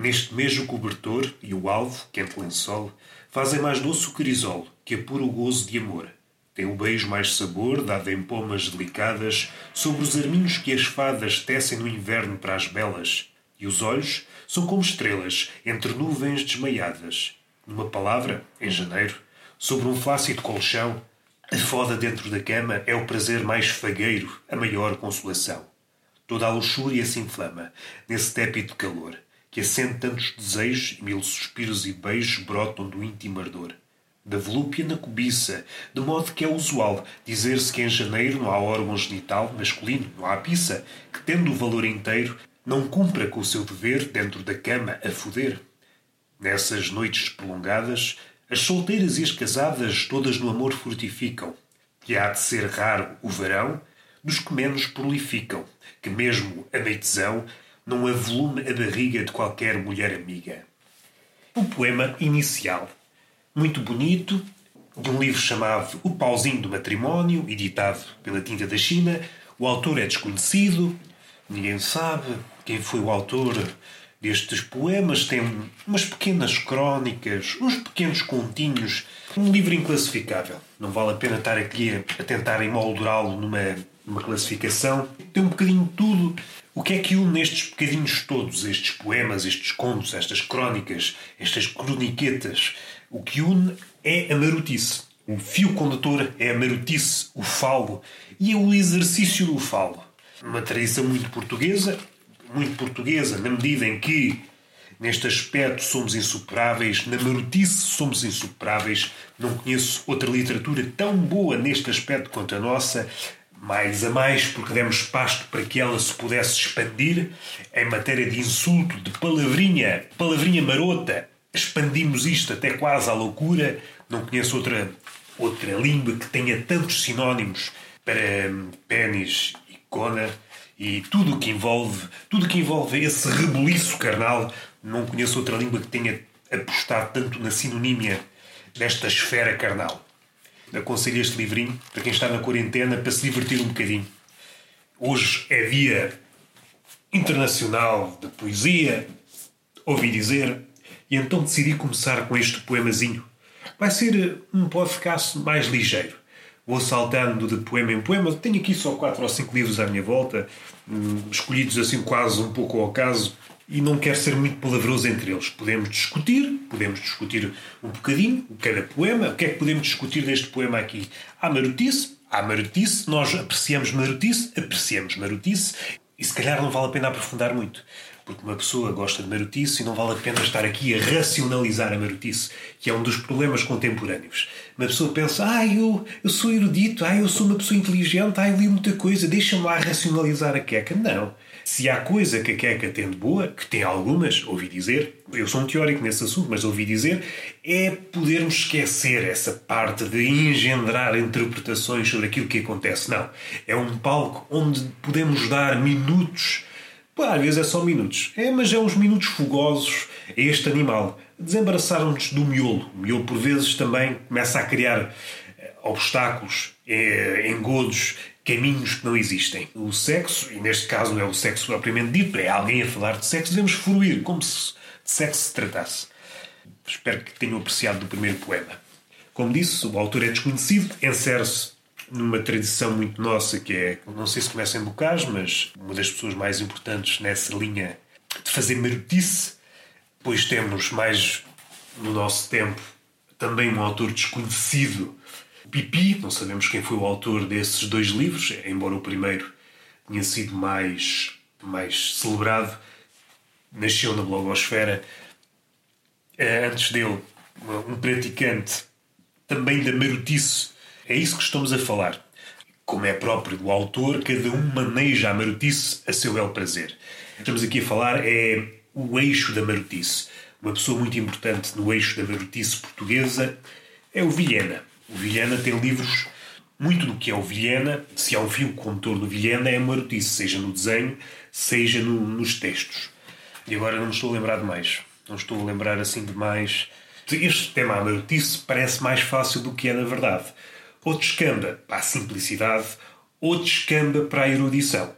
Neste mesmo cobertor e o alvo, quente lençol, fazem mais doce o crisol, que apura o gozo de amor. Tem o beijo mais sabor, dado em pomas delicadas, sobre os arminhos que as fadas tecem no inverno para as belas. E os olhos são como estrelas, entre nuvens desmaiadas. Numa palavra, em janeiro, sobre um flácido colchão, a foda dentro da cama é o prazer mais fagueiro, a maior consolação. Toda a luxúria se inflama, nesse tépido calor, que acende tantos desejos e mil suspiros e beijos brotam do íntimo ardor. Da volúpia na cobiça, de modo que é usual dizer-se que em janeiro não há órgão genital masculino, não há pizza, que tendo o valor inteiro, não cumpra com o seu dever dentro da cama a foder. Nessas noites prolongadas, as solteiras e as casadas todas no amor fortificam, que há de ser raro o verão dos que menos prolificam, que mesmo a meitezão não avolume a barriga de qualquer mulher amiga. O poema inicial, muito bonito, de um livro chamado O Pauzinho do Matrimónio, editado pela Tinta da China. O autor é desconhecido, ninguém sabe quem foi o autor destes poemas. Tem umas pequenas crónicas, uns pequenos continhos, um livro inclassificável. Não vale a pena estar aqui a, tentar emoldurá-lo numa, numa classificação. Tem um bocadinho de tudo. O que é que une estes bocadinhos todos, estes poemas, estes contos, estas crónicas, estas croniquetas? O que une é a marotice. O fio condutor é a marotice, o falo e é o exercício do falo. Uma tradição muito portuguesa, muito portuguesa, na medida em que neste aspecto somos insuperáveis, na marotice somos insuperáveis. Não conheço outra literatura tão boa neste aspecto quanto a nossa, mais a mais porque demos pasto para que ela se pudesse expandir em matéria de insulto, de palavrinha, palavrinha marota. Expandimos isto até quase à loucura. Não conheço outra, outra língua que tenha tantos sinónimos para pênis e cona e tudo o que envolve, tudo que envolve esse rebuliço carnal. Não conheço outra língua que tenha apostado tanto na sinonímia desta esfera carnal aconselho este livrinho para quem está na quarentena para se divertir um bocadinho. Hoje é dia internacional de poesia, ouvi dizer, e então decidi começar com este poemazinho. Vai ser um podcast mais ligeiro. Vou saltando de poema em poema. Tenho aqui só quatro ou cinco livros à minha volta, hum, escolhidos assim quase um pouco ao caso, e não quero ser muito palavroso entre eles. Podemos discutir, podemos discutir um bocadinho cada poema. O que é que podemos discutir deste poema aqui? Há marotice, há marotice, nós apreciamos marotice, apreciamos marotice, e se calhar não vale a pena aprofundar muito. Porque uma pessoa gosta de marotice e não vale a pena estar aqui a racionalizar a marotice, que é um dos problemas contemporâneos. Uma pessoa pensa, ah, eu, eu sou erudito, ah, eu sou uma pessoa inteligente, ah, eu li muita coisa, deixa-me lá racionalizar a queca. Não. Se há coisa que a Queca tem de boa, que tem algumas, ouvi dizer, eu sou um teórico nesse assunto, mas ouvi dizer, é podermos esquecer essa parte de engendrar interpretações sobre aquilo que acontece. Não. É um palco onde podemos dar minutos, pô, às vezes é só minutos, é, mas é uns minutos fogosos a este animal. Desembaraçar-nos do miolo. O miolo, por vezes, também começa a criar eh, obstáculos, eh, engodos, caminhos que não existem. O sexo, e neste caso não é o sexo propriamente dito, é alguém a falar de sexo, devemos fruir, como se de sexo se tratasse. Espero que tenham apreciado do primeiro poema. Como disse, o autor é desconhecido, insere-se numa tradição muito nossa que é, não sei se conhecem Bocage, mas uma das pessoas mais importantes nessa linha de fazer marotice. Pois temos mais no nosso tempo também um autor desconhecido Pipi, não sabemos quem foi o autor desses dois livros, embora o primeiro tenha sido mais, mais celebrado, nasceu na blogosfera. Eh, antes dele, um praticante também da marotice. É isso que estamos a falar. Como é próprio do autor, cada um maneja a marotice a seu bel prazer. Estamos aqui a falar é o eixo da marotice. Uma pessoa muito importante no eixo da marotice portuguesa é o Vilhena. O Vilhena tem livros, muito do que é o Vilhena, se há um fio condutor do Vilhena, é a marotice, seja no desenho, seja no, nos textos. E agora não me estou a lembrar de mais. Não estou a lembrar assim de mais. Este tema, a marotice, parece mais fácil do que é na verdade. Ou descamba para a simplicidade, ou descamba para a erudição.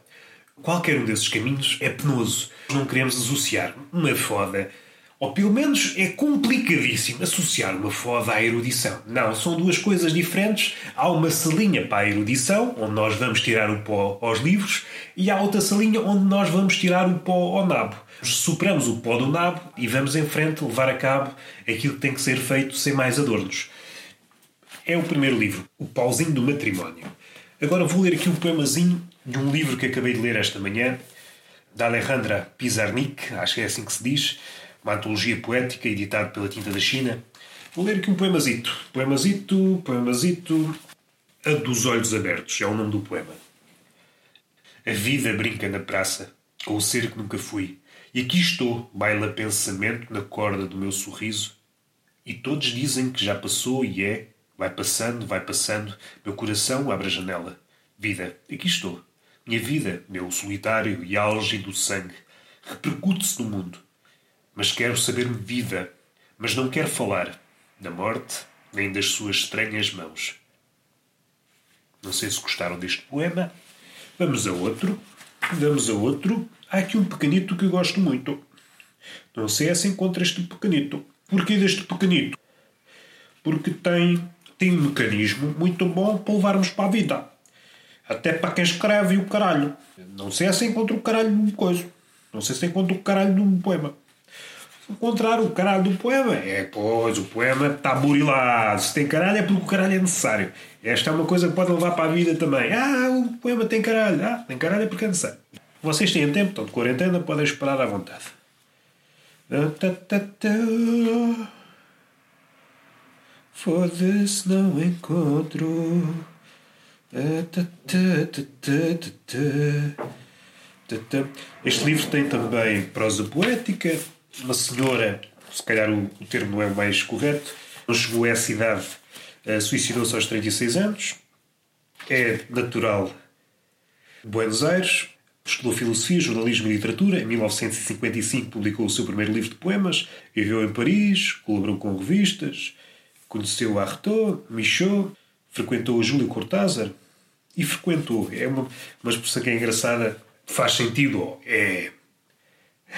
Qualquer um desses caminhos é penoso. Não queremos associar uma foda, ou pelo menos é complicadíssimo associar uma foda à erudição. Não, são duas coisas diferentes. Há uma salinha para a erudição, onde nós vamos tirar o pó aos livros, e há outra salinha onde nós vamos tirar o pó ao nabo. Superamos o pó do nabo e vamos em frente levar a cabo aquilo que tem que ser feito sem mais adornos. É o primeiro livro, O Pauzinho do Matrimónio. Agora vou ler aqui um poemazinho de um livro que acabei de ler esta manhã, da Alejandra Pizarnik, acho que é assim que se diz, uma antologia poética editada pela Tinta da China. Vou ler aqui um poemazito. Poemazito, poemazito. A dos Olhos Abertos é o nome do poema. A vida brinca na praça, com o ser que nunca fui. E aqui estou, baila pensamento na corda do meu sorriso. E todos dizem que já passou e é. Vai passando, vai passando. Meu coração abre a janela. Vida, aqui estou. Minha vida, meu solitário e álgido sangue, repercute-se no mundo. Mas quero saber-me vida, mas não quero falar da morte nem das suas estranhas mãos. Não sei se gostaram deste poema. Vamos a outro. Vamos a outro. Há aqui um pequenito que eu gosto muito. Não sei se encontra este pequenito. Porquê deste pequenito? Porque tem, tem um mecanismo muito bom para levarmos para a vida. Até para quem escreve o caralho. Não sei se encontra o caralho de uma coisa. Não sei se encontra o caralho de um poema. Encontrar o caralho do poema, é pois, o poema está burilado. Se tem caralho é porque o caralho é necessário. Esta é uma coisa que pode levar para a vida também. Ah, o poema tem caralho. Ah, tem caralho é porque é necessário. Vocês têm tempo, estão de quarentena, podem esperar à vontade. Foda-se, não encontro. Este livro tem também prosa poética. Uma senhora, se calhar o, o termo não é o mais correto, não chegou a essa idade, uh, suicidou-se aos 36 anos. É natural de Buenos Aires, Estudou Filosofia, Jornalismo e Literatura. Em 1955 publicou o seu primeiro livro de poemas. Viveu em Paris, colaborou com revistas, conheceu Artaud, Michaud, frequentou Júlio Cortázar e frequentou. É uma, uma expressão que é engraçada, faz sentido. É,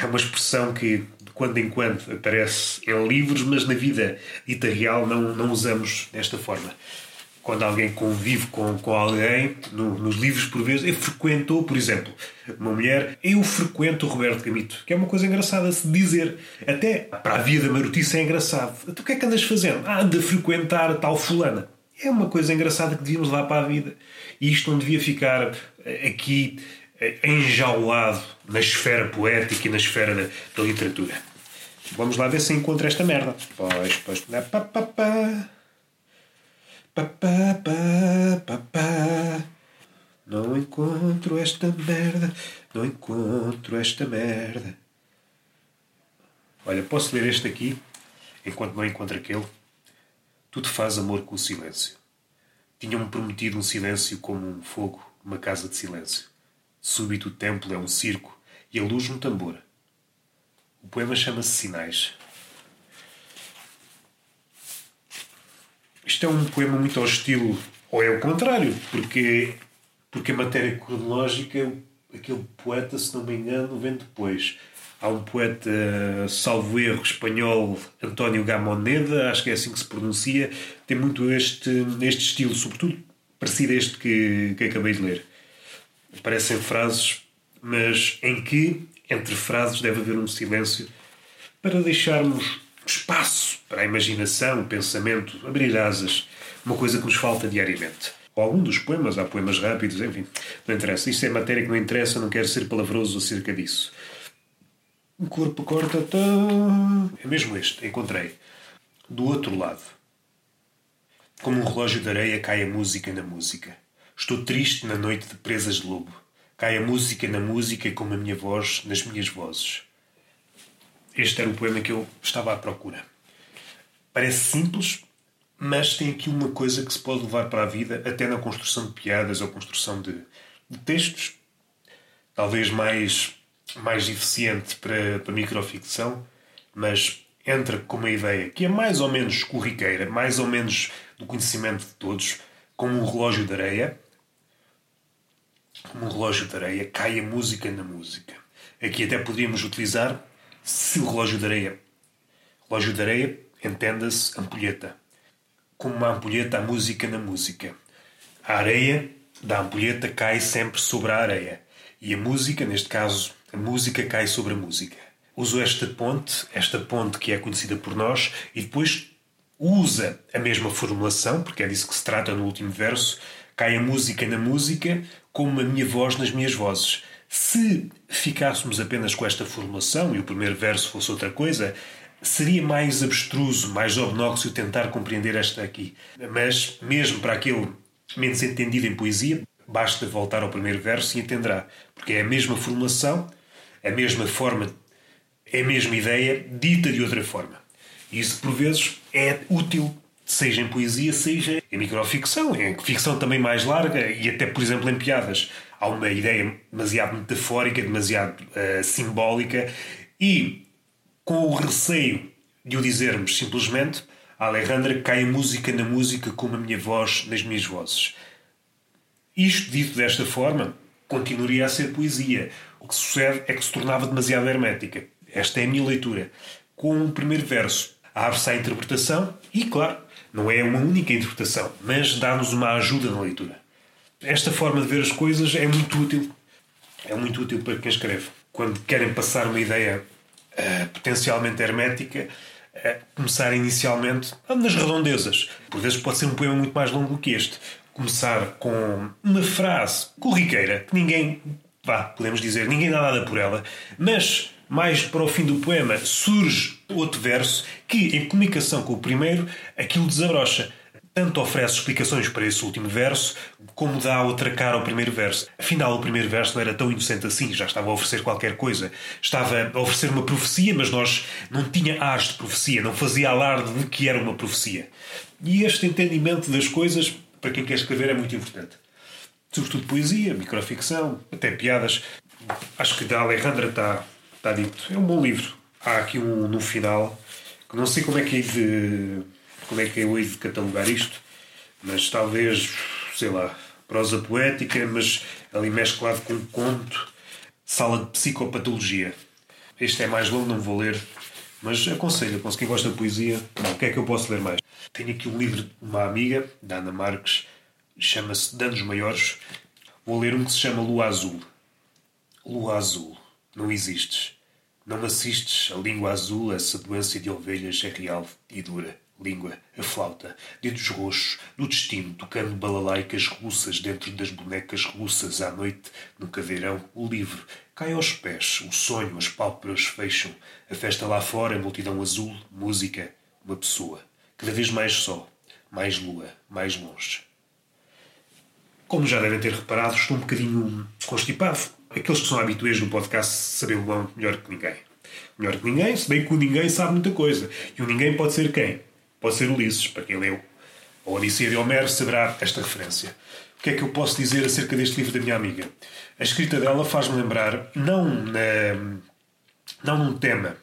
é uma expressão que de quando em quando aparece em livros, mas na vida dita real não, não usamos desta forma quando alguém convive com, com alguém, no, nos livros por vezes, eu frequentou, por exemplo, uma mulher, eu frequento o Roberto Gamito, que é uma coisa engraçada se dizer. Até para a vida marotice é engraçado. Então o que é que andas fazendo? Ah, anda a frequentar tal fulana. É uma coisa engraçada que devíamos lá para a vida. E isto não devia ficar eh, aqui enjaulado na esfera poética e na esfera da, da literatura. Vamos lá ver se encontra esta merda. Pois, pois. Pá, pá, pá. Papá, papá, Não encontro esta merda, não encontro esta merda. Olha, posso ler este aqui, enquanto não encontro aquele? Tudo faz amor com o silêncio. Tinham-me prometido um silêncio como um fogo, uma casa de silêncio. Súbito o templo é um circo e a luz um tambor. O poema chama-se Sinais. Isto é um poema muito ao estilo, ou é o contrário, porque, porque a matéria cronológica, aquele poeta, se não me engano, vem depois. Há um poeta, salvo erro, espanhol, António Gamoneda, acho que é assim que se pronuncia, tem muito este, este estilo, sobretudo parecido a este que, que acabei de ler. Parecem frases, mas em que, entre frases, deve haver um silêncio para deixarmos espaço para a imaginação, o pensamento, abrir asas, uma coisa que nos falta diariamente. Ou algum dos poemas, há poemas rápidos, enfim, não interessa. Isto é matéria que não interessa, não quero ser palavroso acerca disso. O corpo corta. Tá... É mesmo este, encontrei. Do outro lado. Como um relógio de areia cai a música na música. Estou triste na noite de presas de lobo. Cai a música na música como a minha voz nas minhas vozes. Este era o poema que eu estava à procura. Parece simples, mas tem aqui uma coisa que se pode levar para a vida, até na construção de piadas ou construção de, de textos, talvez mais, mais eficiente para, para microficção, mas entra com uma ideia que é mais ou menos corriqueira, mais ou menos do conhecimento de todos, como um relógio de areia, como um relógio de areia, cai a música na música. Aqui até poderíamos utilizar, se o relógio de areia. Relógio de areia, entenda-se ampulheta. Como uma ampulheta, a música na música. A areia da ampulheta cai sempre sobre a areia. E a música, neste caso, a música cai sobre a música. Uso esta ponte, esta ponte que é conhecida por nós, e depois usa a mesma formulação, porque é disso que se trata no último verso, cai a música na música, como a minha voz nas minhas vozes. Se ficássemos apenas com esta formulação e o primeiro verso fosse outra coisa, seria mais abstruso, mais obnóxio tentar compreender esta aqui. Mas, mesmo para aquele menos entendido em poesia, basta voltar ao primeiro verso e entenderá. Porque é a mesma formulação, a mesma forma, é a mesma ideia, dita de outra forma. Isso, por vezes, é útil seja em poesia, seja em microficção, em ficção também mais larga e até, por exemplo, em piadas. Há uma ideia demasiado metafórica, demasiado uh, simbólica e com o receio de o dizermos simplesmente, a Alejandra cai a música na música como a minha voz nas minhas vozes. Isto dito desta forma, continuaria a ser poesia. O que sucede é que se tornava demasiado hermética. Esta é a minha leitura. Com o primeiro verso, abre-se à interpretação e, claro, não é uma única interpretação, mas dá-nos uma ajuda na leitura. Esta forma de ver as coisas é muito útil. É muito útil para quem escreve. Quando querem passar uma ideia uh, potencialmente hermética, uh, começar inicialmente nas redondezas. Por vezes pode ser um poema muito mais longo do que este. Começar com uma frase corriqueira, que ninguém, vá, podemos dizer, ninguém dá nada por ela, mas mais para o fim do poema surge outro verso que, em comunicação com o primeiro, aquilo desabrocha. Tanto oferece explicações para esse último verso, como dá outra cara ao primeiro verso. Afinal, o primeiro verso não era tão inocente assim, já estava a oferecer qualquer coisa. Estava a oferecer uma profecia, mas nós não tinha ars de profecia, não fazia alarde de que era uma profecia. E este entendimento das coisas, para quem quer escrever, é muito importante. Sobretudo poesia, microficção, até piadas. Acho que da Alejandra está está dito. É um bom livro. Há aqui um no final não sei como é que de como é que eu hei de catalogar isto, mas talvez, sei lá, prosa poética, mas ali mesclado com conto, sala de psicopatologia. Este é mais longo, não vou ler, mas aconselho, para quem gosta de poesia, o que é que eu posso ler mais? Tenho aqui um livro de uma amiga, da Ana Marques, chama-se Danos Maiores. Vou ler um que se chama Lua Azul. Lua Azul, não existes. Não assistes a língua azul, essa doença de ovelhas é real e dura. Língua, a flauta, dedos roxos, no destino, tocando balalaicas russas dentro das bonecas russas à noite, no caveirão, o livro. Cai aos pés, o sonho, as pálpebras fecham. A festa lá fora, multidão azul, música, uma pessoa. Cada vez mais só, mais lua, mais longe. Como já devem ter reparado, estou um bocadinho constipado aqueles que são habituês no podcast sabem o melhor que ninguém. Melhor que ninguém, se bem que o ninguém sabe muita coisa. E o ninguém pode ser quem? Pode ser Ulisses, para quem leu. A Odisseia de Homero saberá esta referência. O que é que eu posso dizer acerca deste livro da minha amiga? A escrita dela faz-me lembrar, não, na, não num tema,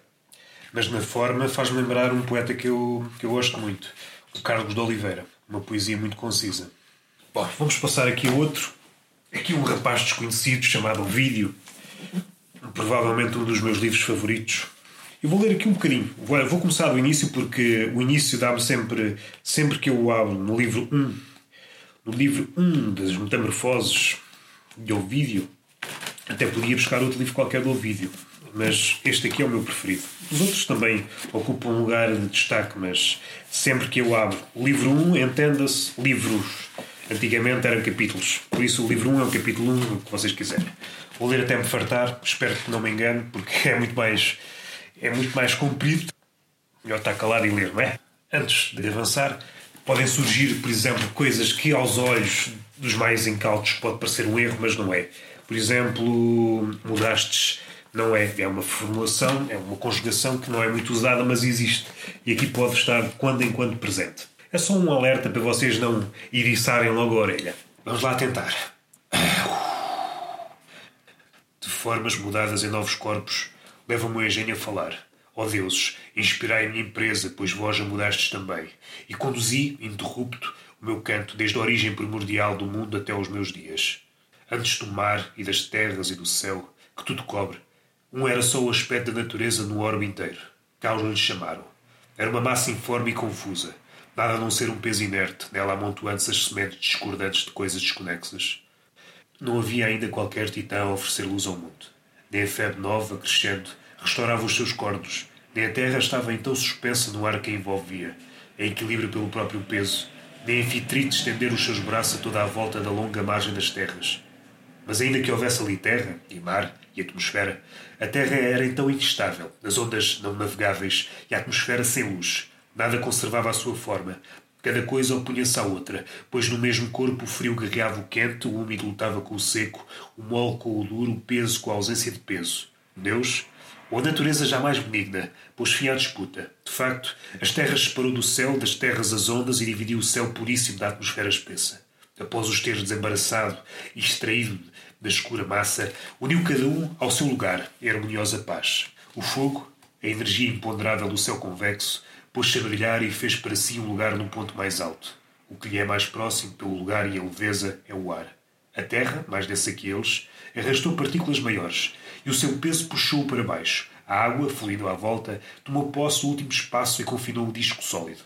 mas na forma, faz-me lembrar um poeta que eu, que eu gosto muito, o Carlos de Oliveira. Uma poesia muito concisa. Bom, vamos passar aqui a outro aqui um rapaz desconhecido chamado Vídeo, provavelmente um dos meus livros favoritos. Eu vou ler aqui um bocadinho. Vou, vou começar do início porque o início dá-me sempre, sempre que eu abro no livro 1, no livro 1 das Metamorfoses de Ovídio, até podia buscar outro livro qualquer do Ovídio, mas este aqui é o meu preferido. Os outros também ocupam um lugar de destaque, mas sempre que eu abro o livro 1, entenda-se, livros Antigamente eram capítulos, por isso o livro 1 é o capítulo 1, o que vocês quiserem. Vou ler até me fartar, espero que não me engane, porque é muito mais, é muito mais comprido. Melhor estar calado e ler, não é? Antes de avançar, podem surgir, por exemplo, coisas que aos olhos dos mais incautos pode parecer um erro, mas não é. Por exemplo, mudastes não é. É uma formulação, é uma conjugação que não é muito usada, mas existe. E aqui pode estar quando em quando presente. É só um alerta para vocês não iriçarem logo a orelha. Vamos lá tentar. De formas mudadas em novos corpos, leva-me o engenho a falar. Ó oh deuses, inspirai a minha empresa, pois vós a mudastes também. E conduzi, interrupto, o meu canto desde a origem primordial do mundo até aos meus dias. antes do mar e das terras e do céu, que tudo cobre. Um era só o aspecto da natureza no orbe inteiro. Caos lhe chamaram. Era uma massa informe e confusa, nada a não ser um peso inerte, nela amontoando-se as sementes discordantes de coisas desconexas. Não havia ainda qualquer titã a oferecer luz ao mundo. Nem a febre nova, crescendo, restaurava os seus cordos, nem a terra estava então suspensa no ar que a envolvia, em equilíbrio pelo próprio peso, nem Anfitrite estender os seus braços a toda a volta da longa margem das terras. Mas ainda que houvesse ali terra, e mar, e atmosfera, a terra era então instável, as ondas não navegáveis e a atmosfera sem luz. Nada conservava a sua forma. Cada coisa opunha-se à outra, pois no mesmo corpo o frio guerreava o quente, o úmido lutava com o seco, o mole com o duro, o peso com a ausência de peso. Deus, ou a natureza jamais benigna, pôs fim à disputa. De facto, as terras separou do céu, das terras as ondas e dividiu o céu puríssimo da atmosfera espessa. Após os ter desembaraçado e extraído da escura massa, uniu cada um ao seu lugar, em harmoniosa paz. O fogo, a energia imponderável do céu convexo, pôs-se a brilhar e fez para si um lugar no ponto mais alto. O que lhe é mais próximo pelo lugar e a leveza é o ar. A terra, mais densa que eles, arrastou partículas maiores e o seu peso puxou-o para baixo. A água, fluindo à volta, tomou posse do último espaço e confinou o disco sólido.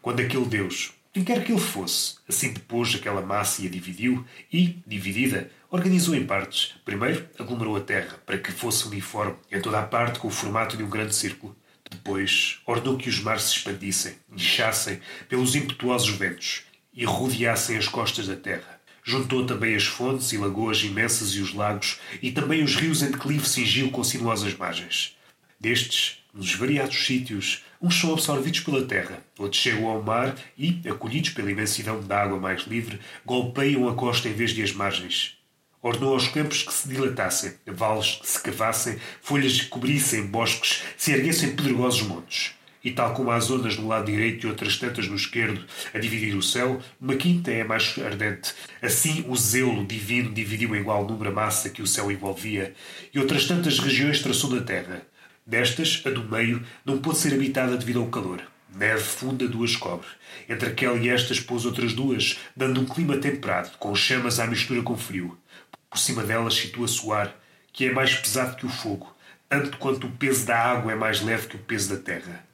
Quando aquele Deus, quem quer que ele fosse, assim depôs aquela massa e a dividiu, e, dividida, organizou em partes. Primeiro, aglomerou a terra, para que fosse uniforme em toda a parte com o formato de um grande círculo. Depois, ordenou que os mares se expandissem, inchassem pelos impetuosos ventos e rodeassem as costas da terra. Juntou também as fontes e lagoas imensas e os lagos, e também os rios em declive cingiu com sinuosas margens. Destes, nos variados sítios, uns são absorvidos pela terra, outros chegam ao mar e, acolhidos pela imensidão da água mais livre, golpeiam a costa em vez de as margens. Ordenou aos campos que se dilatassem, vales que se cavassem, folhas que cobrissem bosques, se erguessem pedregosos montes. E tal como há zonas no lado direito e outras tantas no esquerdo a dividir o céu, uma quinta é mais ardente. Assim o zelo divino dividiu em igual número a massa que o céu envolvia, e outras tantas regiões traçou da terra. Destas, a do meio não pôde ser habitada devido ao calor. Neve funda duas cobre. Entre aquela e estas pôs outras duas, dando um clima temperado, com chamas à mistura com frio. Por cima delas situa-se o ar, que é mais pesado que o fogo, tanto quanto o peso da água é mais leve que o peso da terra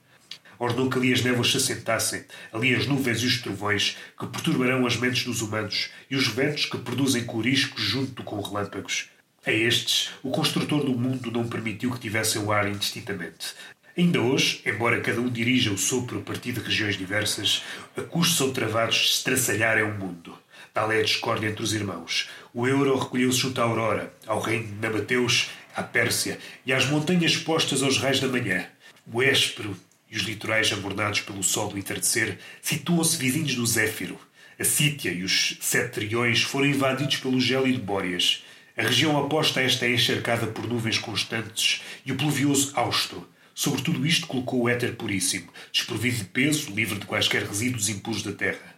ordenou que ali as névoas se assentassem, ali as nuvens e os trovões que perturbarão as mentes dos humanos e os ventos que produzem coriscos junto com relâmpagos. A estes, o construtor do mundo não permitiu que tivessem o ar indistintamente. Ainda hoje, embora cada um dirija o sopro a partir de regiões diversas, a são travados de estraçalhar é o mundo. Tal é a discórdia entre os irmãos. O euro recolheu-se junto à aurora, ao reino de Nabateus, à Pérsia e às montanhas postas aos raios da manhã. O éspero e os litorais ambornados pelo sol do entardecer situam-se vizinhos do Zéfiro. A Sítia e os Sete Triões foram invadidos pelo gélido Bóreas. A região oposta a esta é encharcada por nuvens constantes e o pluvioso Austo. Sobre tudo isto colocou o éter puríssimo, desprovido de peso, livre de quaisquer resíduos impuros da terra.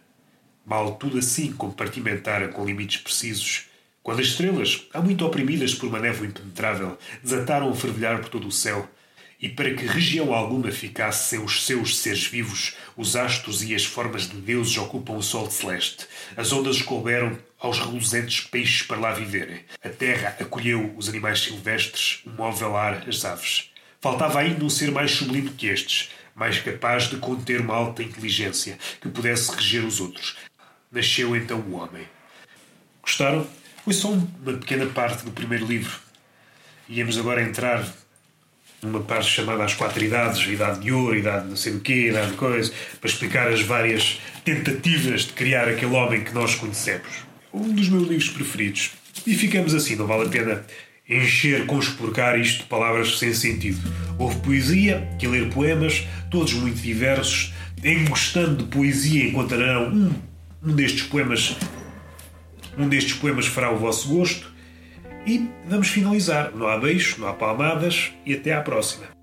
Mal tudo assim compartimentara com limites precisos, quando as estrelas, há muito oprimidas por uma névoa impenetrável, desataram a fervilhar por todo o céu, e para que região alguma ficasse sem os seus seres vivos, os astros e as formas de deuses ocupam o sol celeste. As ondas couberam aos reluzentes peixes para lá viverem. A terra acolheu os animais silvestres, o móvel ar, as aves. Faltava ainda um ser mais sublime que estes, mais capaz de conter uma alta inteligência, que pudesse reger os outros. Nasceu então o homem. Gostaram? Foi só uma pequena parte do primeiro livro. Íamos agora entrar numa parte chamada As Quatro Idades, Idade de Ouro, Idade de não sei o quê, Idade de coisa, para explicar as várias tentativas de criar aquele homem que nós conhecemos. Um dos meus livros preferidos. E ficamos assim, não vale a pena encher, conspurcar isto de palavras sem sentido. Houve poesia, que ler poemas, todos muito diversos. Em gostando de poesia, encontrarão um, um destes poemas. Um destes poemas fará o vosso gosto. E vamos finalizar. Não há beijos, não há palmadas e até à próxima.